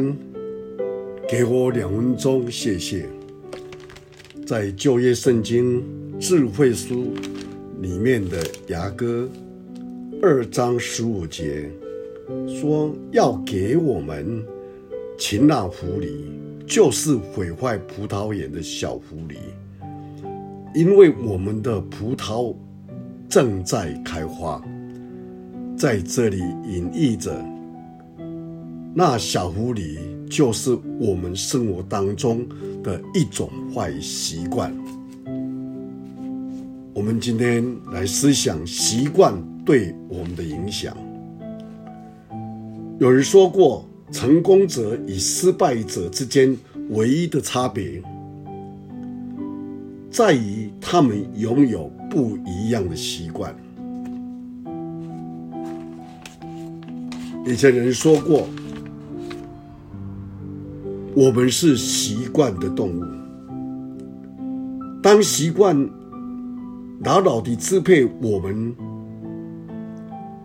安，给我两分钟，谢谢。在旧约圣经智慧书里面的雅歌二章十五节说，要给我们擒拿狐狸，就是毁坏葡萄园的小狐狸，因为我们的葡萄正在开花。在这里隐喻着，那小狐狸就是我们生活当中的一种坏习惯。我们今天来思想习惯对我们的影响。有人说过，成功者与失败者之间唯一的差别，在于他们拥有不一样的习惯。以前人说过，我们是习惯的动物。当习惯牢牢地支配我们，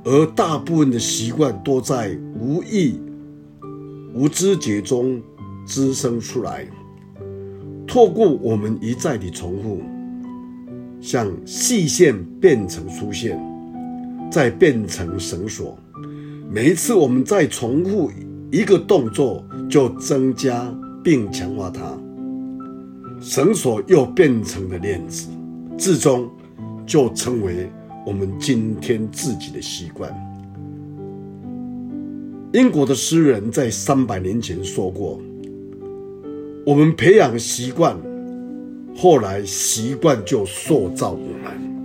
而大部分的习惯都在无意、无知觉中滋生出来，透过我们一再的重复，像细线变成粗线，再变成绳索。每一次我们再重复一个动作，就增加并强化它，绳索又变成了链子，最终就成为我们今天自己的习惯。英国的诗人在三百年前说过：“我们培养习惯，后来习惯就塑造我们。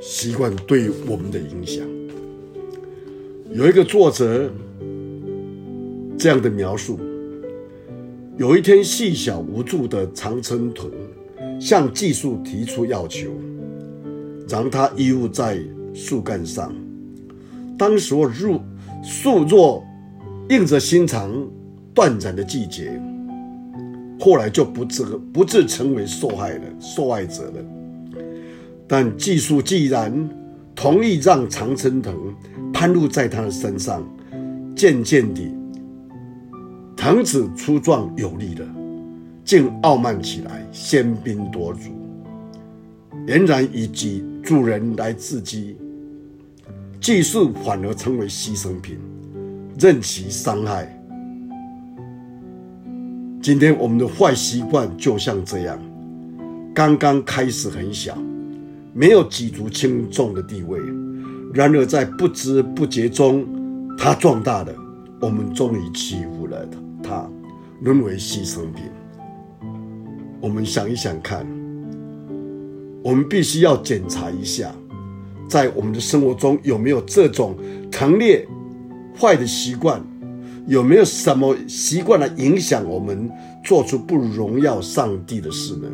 习惯对我们的影响。”有一个作者这样的描述：有一天，细小无助的常春藤向技术提出要求，让它依附在树干上。当时入树若硬着心肠断然的季节，后来就不自不自成为受害了受害者了。但技术既然同意让常春藤。攀附在他的身上，渐渐地，藤子粗壮有力了，竟傲慢起来，喧宾夺主，俨然以己助人来自居，寄宿反而成为牺牲品，任其伤害。今天我们的坏习惯就像这样，刚刚开始很小，没有举足轻重的地位。然而，在不知不觉中，它壮大了。我们终于欺负，沦为牺牲品。我们想一想看，我们必须要检查一下，在我们的生活中有没有这种强烈坏的习惯？有没有什么习惯来影响我们做出不荣耀上帝的事呢？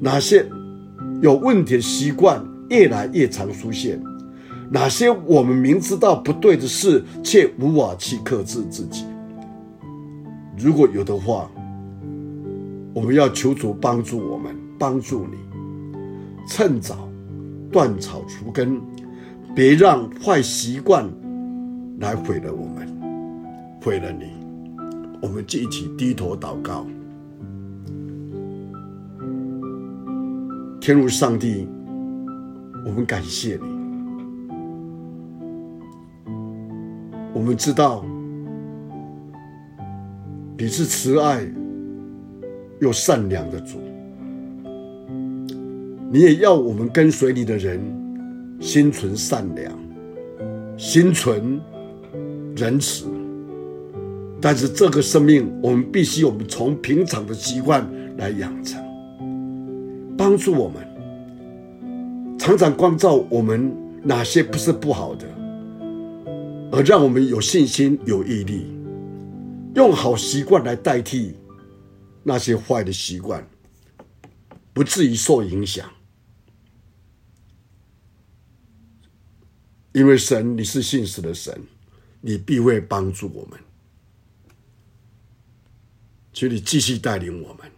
哪些有问题的习惯？越来越常出现，哪些我们明知道不对的事，却无法去克制自己？如果有的话，我们要求主帮助我们，帮助你，趁早断草除根，别让坏习惯来毁了我们，毁了你。我们就一起低头祷告，天如上帝。我们感谢你。我们知道你是慈爱又善良的主，你也要我们跟随你的人心存善良，心存仁慈。但是这个生命，我们必须我们从平常的习惯来养成，帮助我们。常常光照我们哪些不是不好的，而让我们有信心、有毅力，用好习惯来代替那些坏的习惯，不至于受影响。因为神，你是信实的神，你必会帮助我们。请你继续带领我们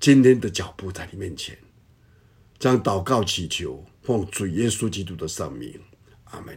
今天的脚步在你面前。将祷告祈求，奉主耶稣基督的圣名，阿门。